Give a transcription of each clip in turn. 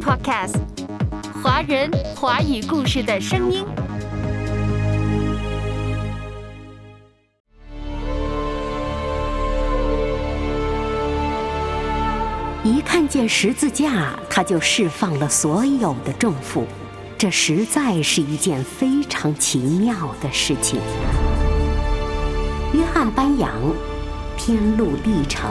Podcast，华人华语故事的声音。一看见十字架，他就释放了所有的重负，这实在是一件非常奇妙的事情。约翰班扬，《天路历程》。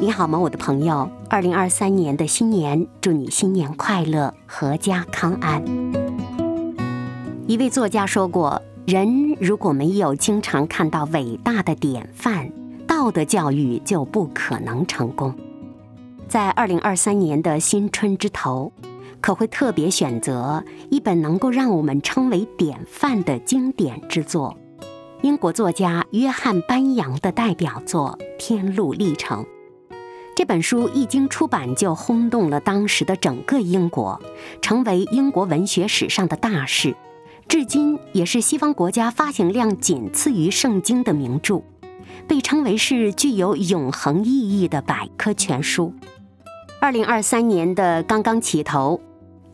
你好吗，我的朋友？二零二三年的新年，祝你新年快乐，阖家康安。一位作家说过：“人如果没有经常看到伟大的典范，道德教育就不可能成功。”在二零二三年的新春之头，可会特别选择一本能够让我们称为典范的经典之作——英国作家约翰·班扬的代表作《天路历程》。这本书一经出版就轰动了当时的整个英国，成为英国文学史上的大事，至今也是西方国家发行量仅次于圣经的名著，被称为是具有永恒意义的百科全书。二零二三年的刚刚起头，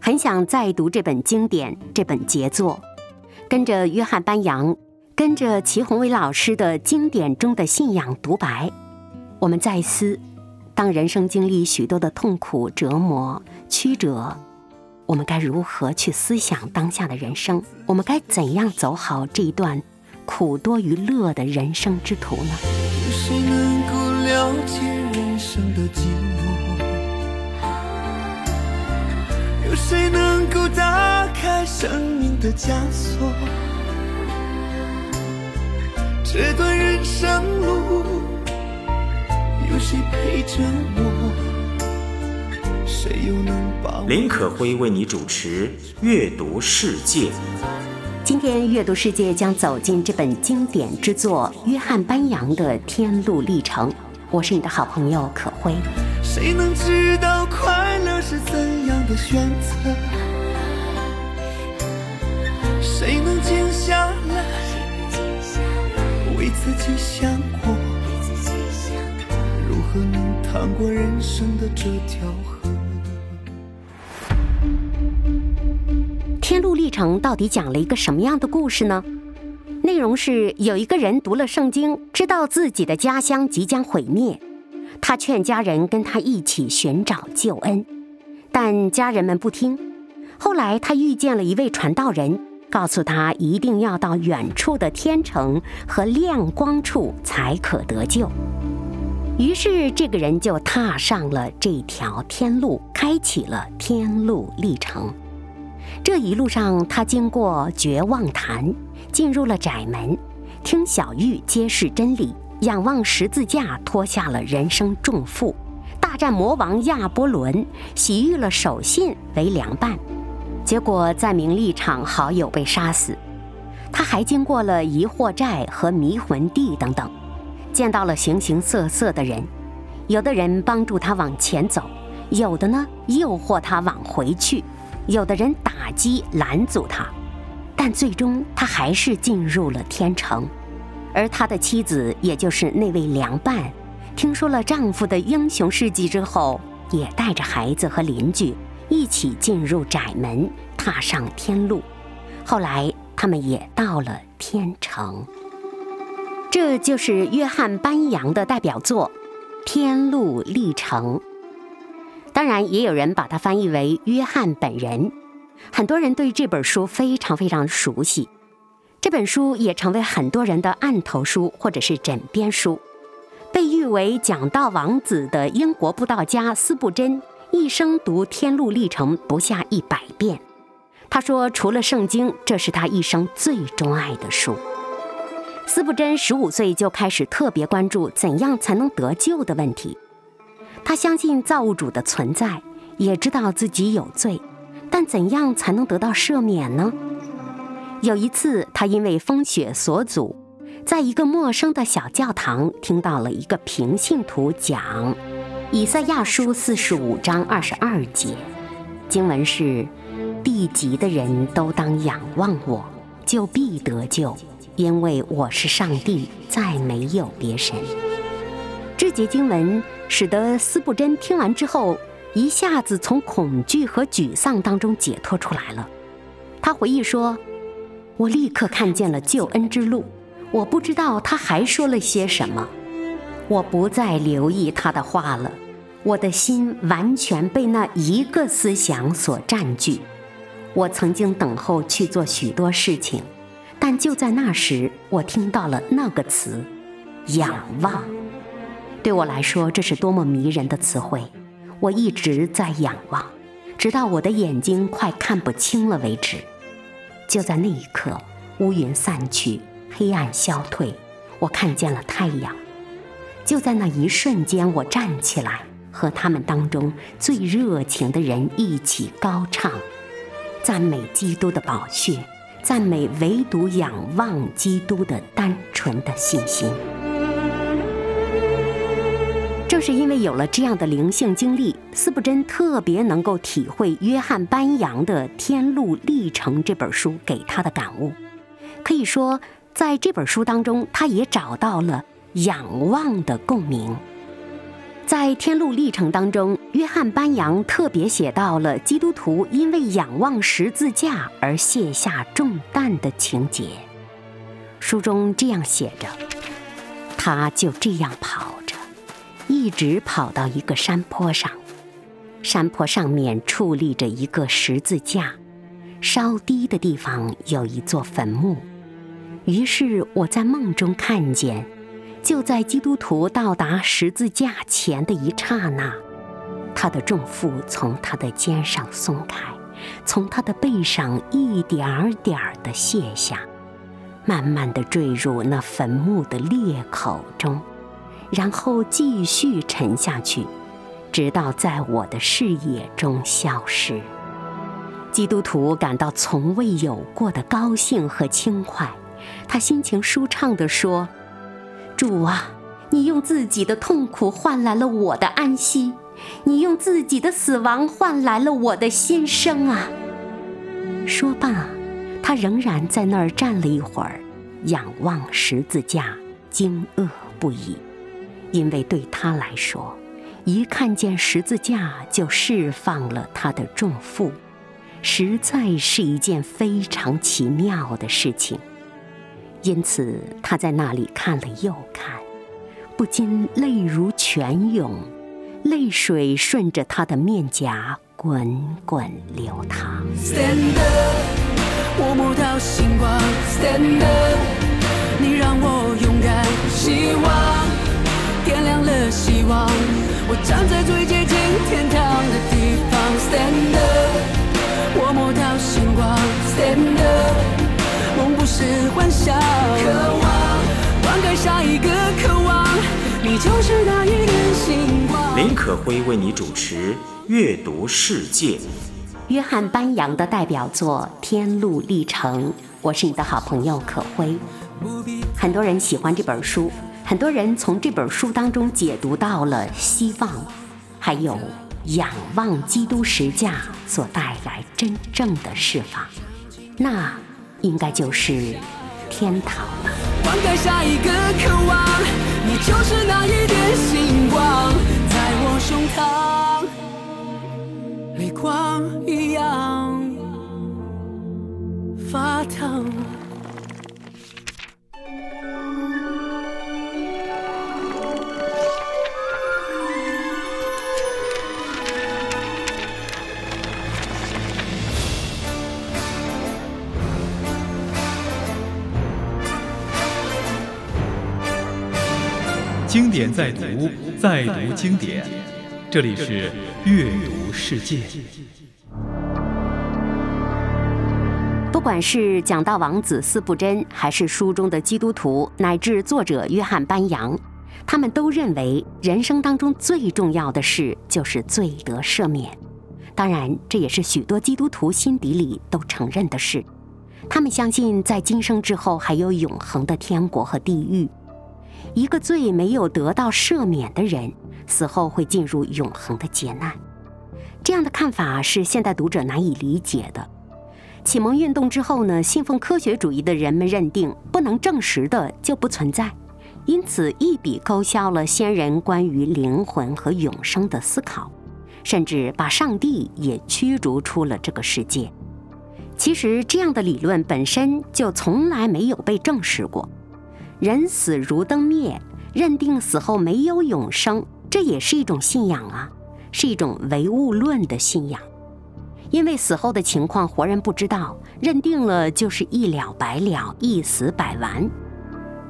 很想再读这本经典、这本杰作，跟着约翰·班扬，跟着齐宏伟老师的经典中的信仰独白，我们再思。当人生经历许多的痛苦、折磨、曲折，我们该如何去思想当下的人生？我们该怎样走好这一段苦多于乐的人生之途呢？有谁能够了解人生的寂寞？有谁能够打开生命的枷锁？这段人生路。有谁陪着我？谁又能把林可辉为你主持《阅读世界》。今天《阅读世界》将走进这本经典之作——约翰·班扬的《天路历程》。我是你的好朋友可辉。谁能知道快乐是怎样的选择？谁能静下来为自己想过？和能趟过人生的这条河？天路历程到底讲了一个什么样的故事呢？内容是有一个人读了圣经，知道自己的家乡即将毁灭，他劝家人跟他一起寻找救恩，但家人们不听。后来他遇见了一位传道人，告诉他一定要到远处的天城和亮光处才可得救。于是，这个人就踏上了这条天路，开启了天路历程。这一路上，他经过绝望潭，进入了窄门，听小玉揭示真理，仰望十字架，脱下了人生重负，大战魔王亚波伦，洗浴了守信为良伴。结果在名利场，好友被杀死。他还经过了疑惑寨和迷魂地等等。见到了形形色色的人，有的人帮助他往前走，有的呢诱惑他往回去，有的人打击拦阻他，但最终他还是进入了天城。而他的妻子，也就是那位良伴，听说了丈夫的英雄事迹之后，也带着孩子和邻居一起进入窄门，踏上天路。后来他们也到了天城。这就是约翰·班扬的代表作《天路历程》。当然，也有人把它翻译为约翰本人。很多人对这本书非常非常熟悉。这本书也成为很多人的案头书或者是枕边书。被誉为讲道王子的英国布道家斯布真，一生读《天路历程》不下一百遍。他说，除了圣经，这是他一生最钟爱的书。司布真十五岁就开始特别关注怎样才能得救的问题。他相信造物主的存在，也知道自己有罪，但怎样才能得到赦免呢？有一次，他因为风雪所阻，在一个陌生的小教堂听到了一个平信徒讲《以赛亚书》四十五章二十二节，经文是：“地极的人都当仰望我，就必得救，因为我是上帝，再没有别神。”这节经文使得斯布真听完之后，一下子从恐惧和沮丧当中解脱出来了。他回忆说。我立刻看见了救恩之路，我不知道他还说了些什么，我不再留意他的话了，我的心完全被那一个思想所占据。我曾经等候去做许多事情，但就在那时，我听到了那个词“仰望”。对我来说，这是多么迷人的词汇！我一直在仰望，直到我的眼睛快看不清了为止。就在那一刻，乌云散去，黑暗消退，我看见了太阳。就在那一瞬间，我站起来，和他们当中最热情的人一起高唱，赞美基督的宝血，赞美唯独仰望基督的单纯的信心。正是因为有了这样的灵性经历，斯布真特别能够体会约翰·班扬的《天路历程》这本书给他的感悟。可以说，在这本书当中，他也找到了仰望的共鸣。在《天路历程》当中，约翰·班扬特别写到了基督徒因为仰望十字架而卸下重担的情节。书中这样写着：“他就这样跑着。”一直跑到一个山坡上，山坡上面矗立着一个十字架，稍低的地方有一座坟墓。于是我在梦中看见，就在基督徒到达十字架前的一刹那，他的重负从他的肩上松开，从他的背上一点儿点儿地卸下，慢慢地坠入那坟墓的裂口中。然后继续沉下去，直到在我的视野中消失。基督徒感到从未有过的高兴和轻快，他心情舒畅地说：“主啊，你用自己的痛苦换来了我的安息，你用自己的死亡换来了我的新生啊！”说罢，他仍然在那儿站了一会儿，仰望十字架，惊愕不已。因为对他来说，一看见十字架就释放了他的重负，实在是一件非常奇妙的事情。因此，他在那里看了又看，不禁泪如泉涌，泪水顺着他的面颊滚滚流淌。Stand up，我摸到星光。Stand up，你让我勇敢，希望。点亮了希望，我站在最接近天堂的地方。Stand up，我摸到星光。Stand up，是幻想。渴望灌溉下一个渴望，你就是那一点星光。林可辉为你主持《阅读世界》。约翰班扬的代表作《天路历程》，我是你的好朋友可辉。很多人喜欢这本书。很多人从这本书当中解读到了希望，还有仰望基督十架所带来真正的释放，那应该就是天堂了。灌溉下一个渴望，你就是那一点星光，经典再读，再读经典。这里是阅读世界。不管是讲道王子司布真，还是书中的基督徒，乃至作者约翰班扬，他们都认为人生当中最重要的事就是罪得赦免。当然，这也是许多基督徒心底里都承认的事。他们相信，在今生之后还有永恒的天国和地狱。一个罪没有得到赦免的人，死后会进入永恒的劫难。这样的看法是现代读者难以理解的。启蒙运动之后呢，信奉科学主义的人们认定不能证实的就不存在，因此一笔勾销了先人关于灵魂和永生的思考，甚至把上帝也驱逐出了这个世界。其实这样的理论本身就从来没有被证实过。人死如灯灭，认定死后没有永生，这也是一种信仰啊，是一种唯物论的信仰。因为死后的情况活人不知道，认定了就是一了百了，一死百完。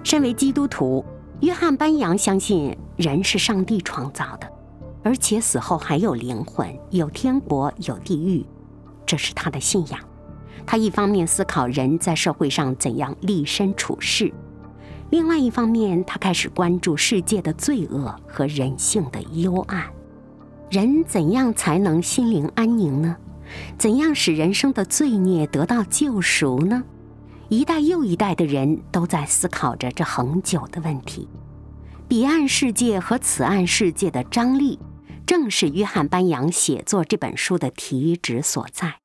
身为基督徒，约翰班扬相信人是上帝创造的，而且死后还有灵魂，有天国，有地狱，这是他的信仰。他一方面思考人在社会上怎样立身处世，另外一方面，他开始关注世界的罪恶和人性的幽暗。人怎样才能心灵安宁呢？怎样使人生的罪孽得到救赎呢？一代又一代的人都在思考着这恒久的问题。彼岸世界和此岸世界的张力，正是约翰班扬写作这本书的题旨所在：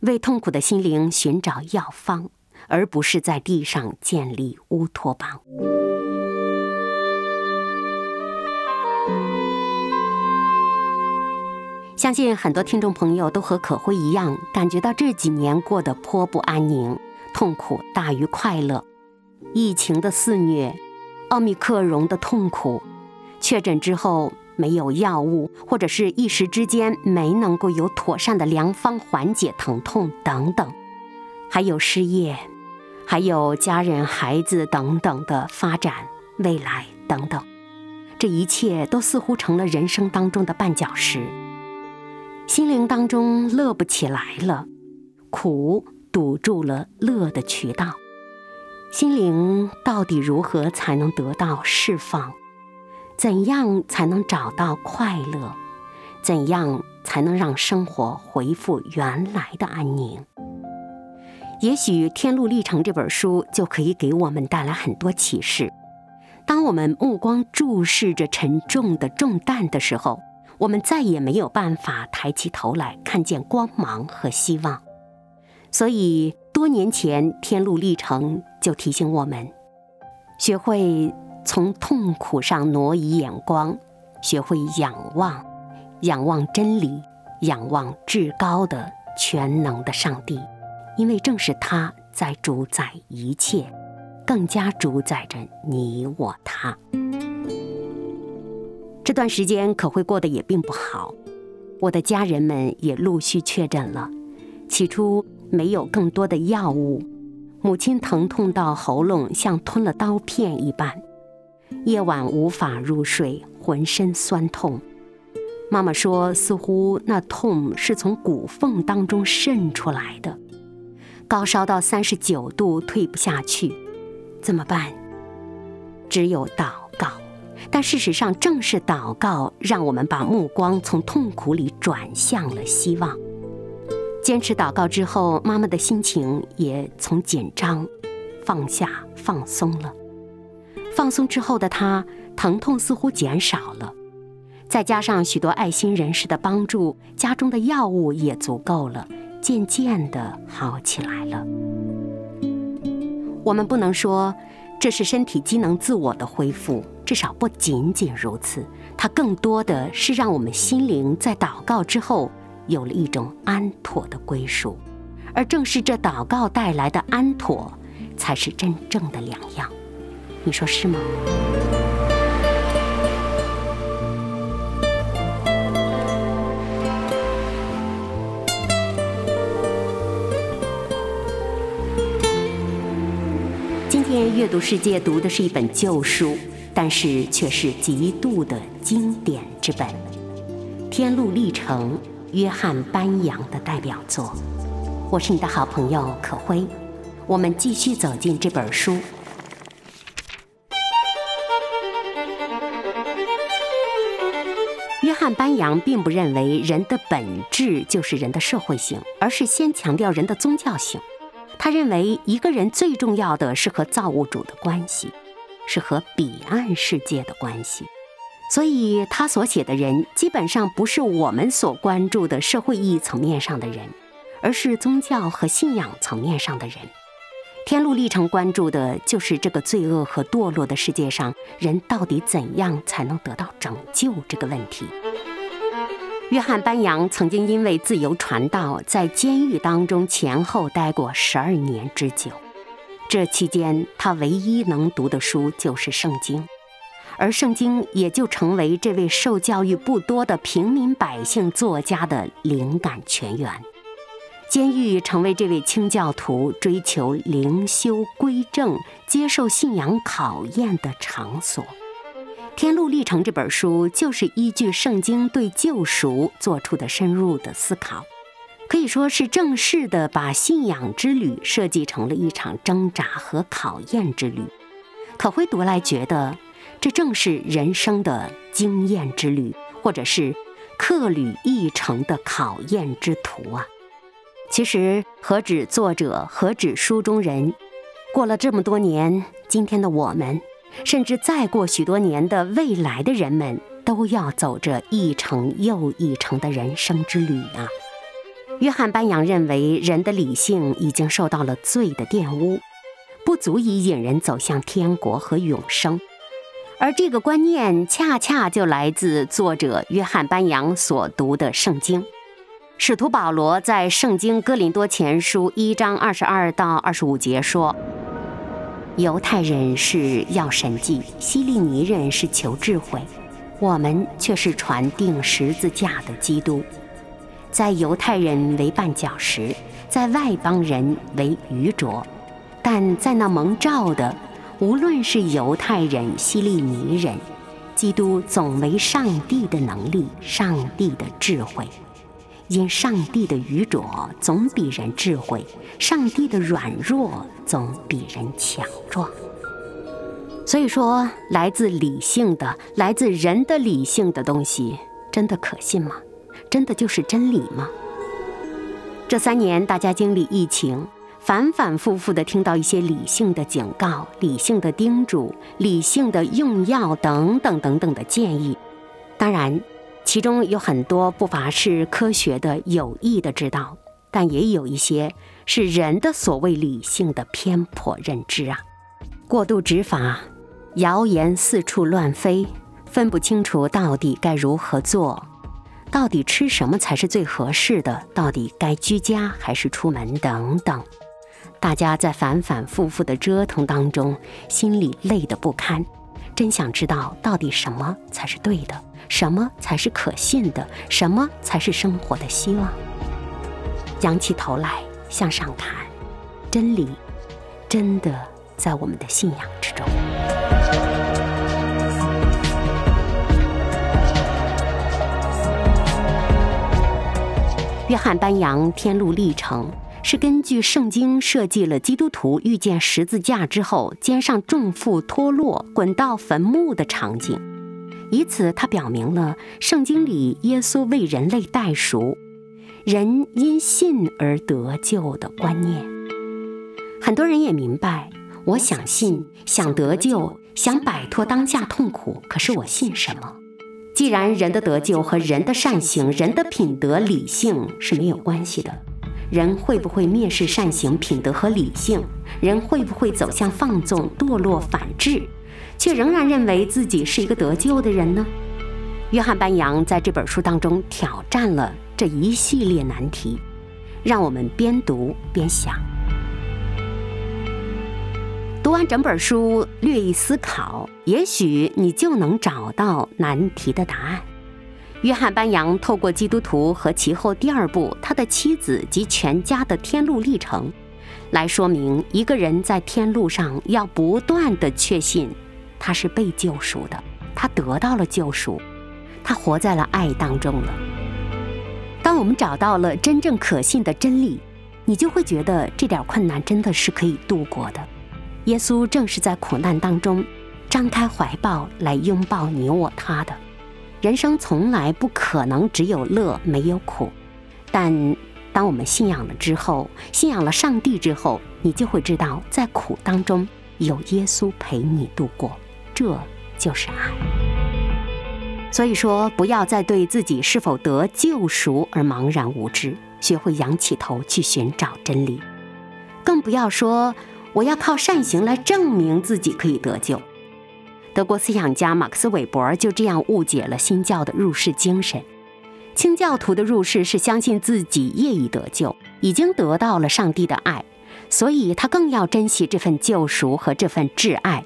为痛苦的心灵寻找药方，而不是在地上建立乌托邦。相信很多听众朋友都和可辉一样，感觉到这几年过得颇不安宁，痛苦大于快乐。疫情的肆虐，奥密克戎的痛苦，确诊之后没有药物，或者是一时之间没能够有妥善的良方缓解疼痛等等，还有失业，还有家人、孩子等等的发展未来等等，这一切都似乎成了人生当中的绊脚石。心灵当中乐不起来了，苦堵住了乐的渠道。心灵到底如何才能得到释放？怎样才能找到快乐？怎样才能让生活恢复原来的安宁？也许《天路历程》这本书就可以给我们带来很多启示。当我们目光注视着沉重的重担的时候。我们再也没有办法抬起头来看见光芒和希望，所以多年前《天路历程》就提醒我们：学会从痛苦上挪移眼光，学会仰望，仰望真理，仰望至高的全能的上帝，因为正是他在主宰一切，更加主宰着你我他。这段时间可会过得也并不好，我的家人们也陆续确诊了。起初没有更多的药物，母亲疼痛到喉咙像吞了刀片一般，夜晚无法入睡，浑身酸痛。妈妈说，似乎那痛是从骨缝当中渗出来的。高烧到三十九度，退不下去，怎么办？只有祷告。但事实上，正是祷告让我们把目光从痛苦里转向了希望。坚持祷告之后，妈妈的心情也从紧张放下、放松了。放松之后的她，疼痛似乎减少了。再加上许多爱心人士的帮助，家中的药物也足够了，渐渐的好起来了。我们不能说。这是身体机能自我的恢复，至少不仅仅如此，它更多的是让我们心灵在祷告之后有了一种安妥的归属，而正是这祷告带来的安妥，才是真正的良药。你说是吗？天阅读世界读的是一本旧书，但是却是极度的经典之本，《天路历程》，约翰班扬的代表作。我是你的好朋友可辉，我们继续走进这本书。约翰·班扬并不认为人的本质就是人的社会性，而是先强调人的宗教性。他认为一个人最重要的是和造物主的关系，是和彼岸世界的关系。所以他所写的人基本上不是我们所关注的社会意义层面上的人，而是宗教和信仰层面上的人。天路历程关注的就是这个罪恶和堕落的世界上，人到底怎样才能得到拯救这个问题。约翰·班扬曾经因为自由传道，在监狱当中前后待过十二年之久。这期间，他唯一能读的书就是圣经，而圣经也就成为这位受教育不多的平民百姓作家的灵感泉源。监狱成为这位清教徒追求灵修归正、接受信仰考验的场所。《天路历程》这本书就是依据圣经对救赎做出的深入的思考，可以说是正式的把信仰之旅设计成了一场挣扎和考验之旅。可会读来觉得，这正是人生的经验之旅，或者是客旅一程的考验之途啊。其实，何止作者，何止书中人，过了这么多年，今天的我们，甚至再过许多年的未来的人们，都要走着一程又一程的人生之旅啊！约翰·班扬认为，人的理性已经受到了罪的玷污，不足以引人走向天国和永生，而这个观念恰恰就来自作者约翰·班扬所读的圣经。使徒保罗在《圣经·哥林多前书》一章二十二到二十五节说：“犹太人是要神迹，希利尼人是求智慧，我们却是传定十字架的基督。在犹太人为绊脚石，在外邦人为愚拙，但在那蒙召的，无论是犹太人、希利尼人，基督总为上帝的能力，上帝的智慧。”因上帝的愚拙总比人智慧，上帝的软弱总比人强壮。所以说，来自理性的、来自人的理性的东西，真的可信吗？真的就是真理吗？这三年，大家经历疫情，反反复复地听到一些理性的警告、理性的叮嘱、理性的用药等等等等的建议。当然。其中有很多不乏是科学的有益的指导，但也有一些是人的所谓理性的偏颇认知啊。过度执法，谣言四处乱飞，分不清楚到底该如何做，到底吃什么才是最合适的，到底该居家还是出门等等。大家在反反复复的折腾当中，心里累得不堪，真想知道到底什么才是对的。什么才是可信的？什么才是生活的希望？仰起头来向上看，真理真的在我们的信仰之中。约翰·班扬《天路历程》是根据圣经设计了基督徒遇见十字架之后，肩上重负脱落、滚到坟墓的场景。以此，他表明了圣经里耶稣为人类代赎，人因信而得救的观念。很多人也明白，我想信，想得救，想摆脱当下痛苦。可是我信什么？既然人的得救和人的善行、人的品德、理性是没有关系的，人会不会蔑视善行、品德和理性？人会不会走向放纵、堕落、反智？却仍然认为自己是一个得救的人呢？约翰·班扬在这本书当中挑战了这一系列难题，让我们边读边想。读完整本书，略一思考，也许你就能找到难题的答案。约翰·班扬透过基督徒和其后第二部他的妻子及全家的天路历程，来说明一个人在天路上要不断的确信。他是被救赎的，他得到了救赎，他活在了爱当中了。当我们找到了真正可信的真理，你就会觉得这点困难真的是可以度过的。耶稣正是在苦难当中，张开怀抱来拥抱你我他的。人生从来不可能只有乐没有苦，但当我们信仰了之后，信仰了上帝之后，你就会知道，在苦当中有耶稣陪你度过，这就是爱。所以说，不要再对自己是否得救赎而茫然无知，学会仰起头去寻找真理，更不要说我要靠善行来证明自己可以得救。德国思想家马克思韦伯就这样误解了新教的入世精神。清教徒的入世是相信自己业已得救，已经得到了上帝的爱，所以他更要珍惜这份救赎和这份挚爱，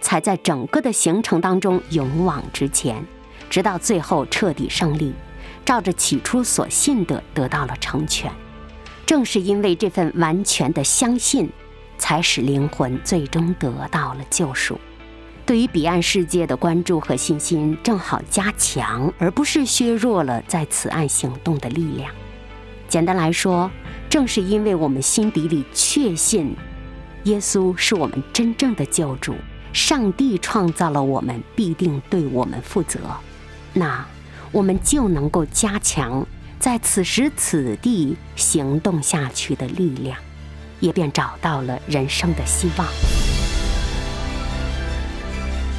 才在整个的行程当中勇往直前，直到最后彻底胜利，照着起初所信的得到了成全。正是因为这份完全的相信，才使灵魂最终得到了救赎。对于彼岸世界的关注和信心正好加强，而不是削弱了在此岸行动的力量。简单来说，正是因为我们心底里确信耶稣是我们真正的救主，上帝创造了我们，必定对我们负责，那我们就能够加强在此时此地行动下去的力量，也便找到了人生的希望。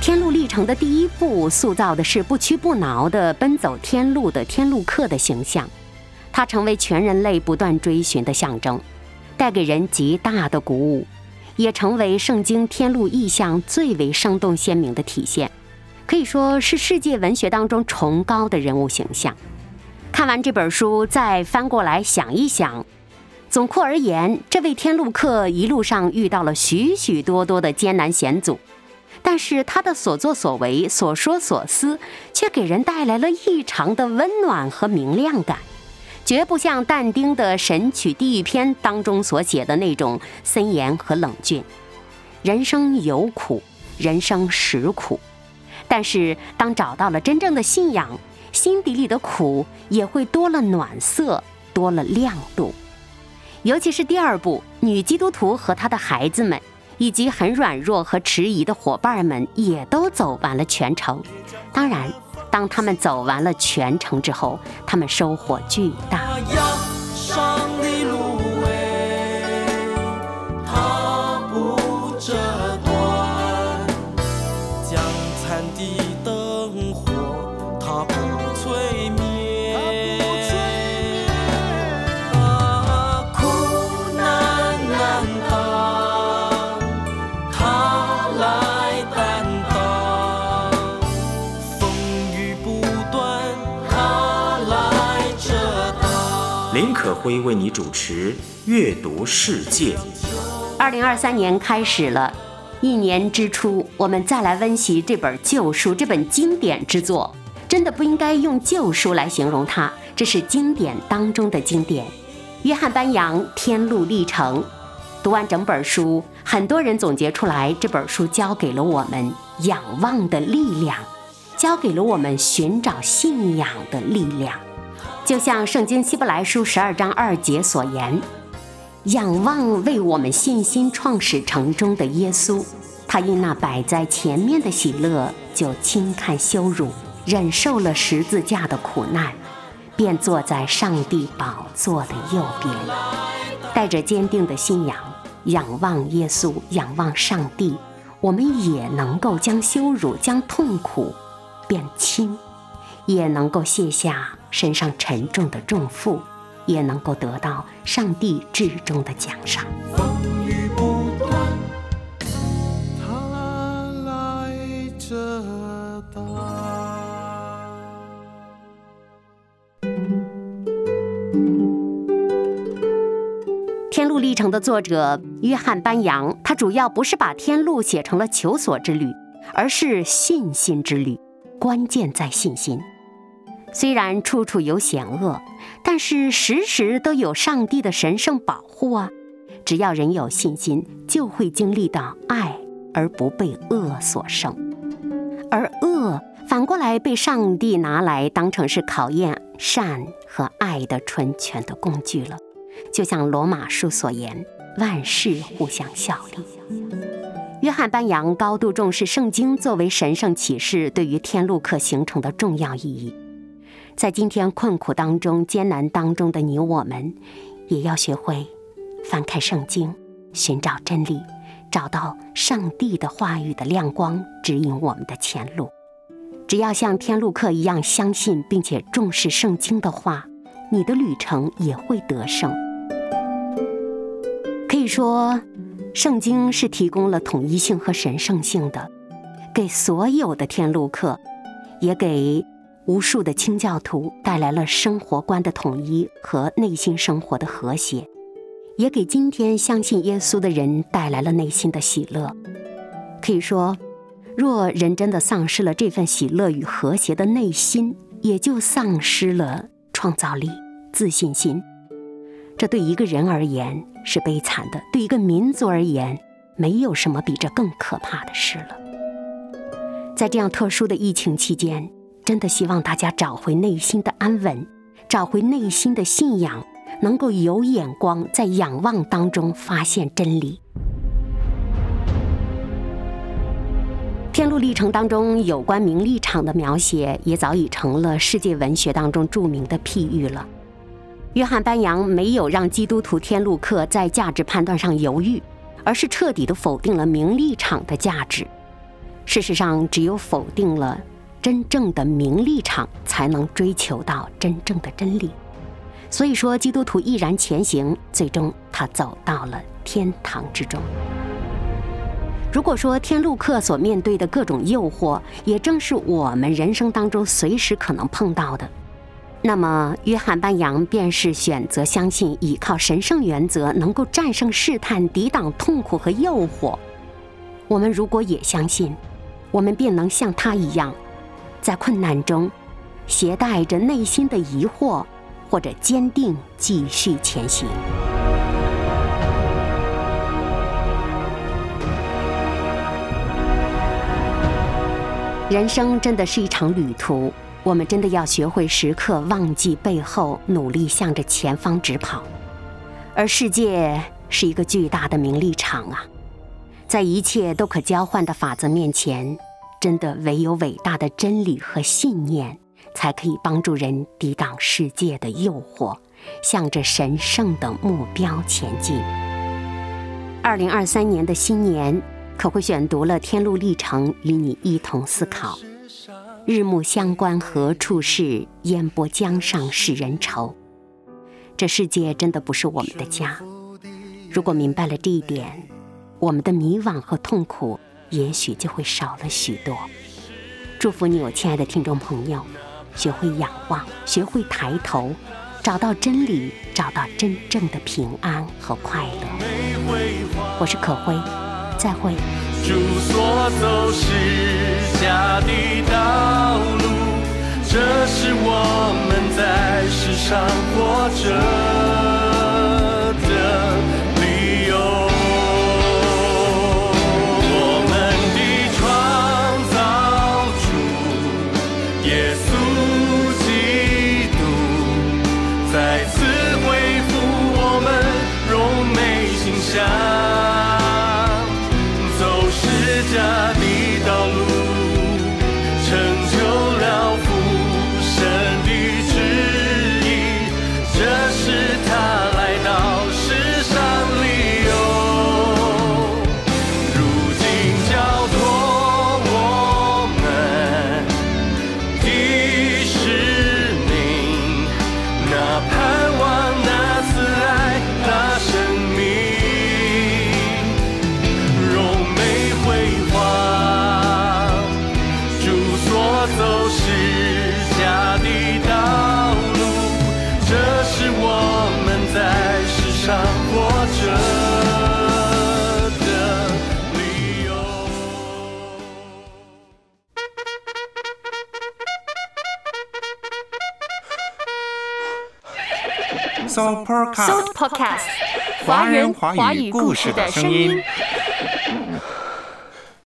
天路历程的第一步，塑造的是不屈不挠的奔走天路的天路客的形象，它成为全人类不断追寻的象征，带给人极大的鼓舞，也成为圣经天路意象最为生动鲜明的体现，可以说是世界文学当中崇高的人物形象。看完这本书，再翻过来想一想，总括而言，这位天路客一路上遇到了许许多多的艰难险阻。但是他的所作所为、所说所思，却给人带来了异常的温暖和明亮感，绝不像但丁的《神曲地狱篇》当中所写的那种森严和冷峻。人生有苦，人生实苦，但是当找到了真正的信仰，心底里的苦也会多了暖色，多了亮度。尤其是第二部，女基督徒和她的孩子们。以及很软弱和迟疑的伙伴们也都走完了全程。当然，当他们走完了全程之后，他们收获巨大。可辉为你主持《阅读世界》。二零二三年开始了，一年之初，我们再来温习这本旧书，这本经典之作，真的不应该用旧书来形容它，这是经典当中的经典。约翰班扬《天路历程》，读完整本书，很多人总结出来，这本书教给了我们仰望的力量，教给了我们寻找信仰的力量。就像圣经希伯来书十二章二节所言，仰望为我们信心创始成终的耶稣，他因那摆在前面的喜乐，就轻看羞辱，忍受了十字架的苦难，便坐在上帝宝座的右边。带着坚定的信仰，仰望耶稣，仰望上帝，我们也能够将羞辱、将痛苦变轻，也能够卸下。身上沉重的重负，也能够得到上帝至终的奖赏。天路历程的作者约翰班扬，他主要不是把天路写成了求索之旅，而是信心之旅，关键在信心。虽然处处有险恶，但是时时都有上帝的神圣保护啊！只要人有信心，就会经历到爱而不被恶所胜，而恶反过来被上帝拿来当成是考验善和爱的纯全的工具了。就像罗马书所言，万事互相效力。约翰班扬高度重视圣经作为神圣启示对于天路客形成的重要意义。在今天困苦当中、艰难当中的你我们，也要学会翻开圣经，寻找真理，找到上帝的话语的亮光，指引我们的前路。只要像天路客一样相信并且重视圣经的话，你的旅程也会得胜。可以说，圣经是提供了统一性和神圣性的，给所有的天路客，也给。无数的清教徒带来了生活观的统一和内心生活的和谐，也给今天相信耶稣的人带来了内心的喜乐。可以说，若人真的丧失了这份喜乐与和谐的内心，也就丧失了创造力、自信心。这对一个人而言是悲惨的，对一个民族而言，没有什么比这更可怕的事了。在这样特殊的疫情期间。真的希望大家找回内心的安稳，找回内心的信仰，能够有眼光，在仰望当中发现真理。天路历程当中有关名利场的描写，也早已成了世界文学当中著名的譬喻了。约翰班扬没有让基督徒天路客在价值判断上犹豫，而是彻底的否定了名利场的价值。事实上，只有否定了。真正的名利场才能追求到真正的真理，所以说基督徒毅然前行，最终他走到了天堂之中。如果说天路客所面对的各种诱惑，也正是我们人生当中随时可能碰到的，那么约翰班扬便是选择相信，依靠神圣原则能够战胜试探，抵挡痛苦和诱惑。我们如果也相信，我们便能像他一样。在困难中，携带着内心的疑惑，或者坚定继续前行。人生真的是一场旅途，我们真的要学会时刻忘记背后，努力向着前方直跑。而世界是一个巨大的名利场啊，在一切都可交换的法则面前。真的唯有伟大的真理和信念，才可以帮助人抵挡世界的诱惑，向着神圣的目标前进。二零二三年的新年，可会选读了《天路历程》，与你一同思考：日暮乡关何处是？烟波江上使人愁。这世界真的不是我们的家。如果明白了这一点，我们的迷惘和痛苦。也许就会少了许多。祝福你，我亲爱的听众朋友，学会仰望，学会抬头，找到真理，找到真正的平安和快乐。我是可辉，再会。主所走是家的道路，这是我们在世上活着 Soul Podcast，华人华语故事的声音。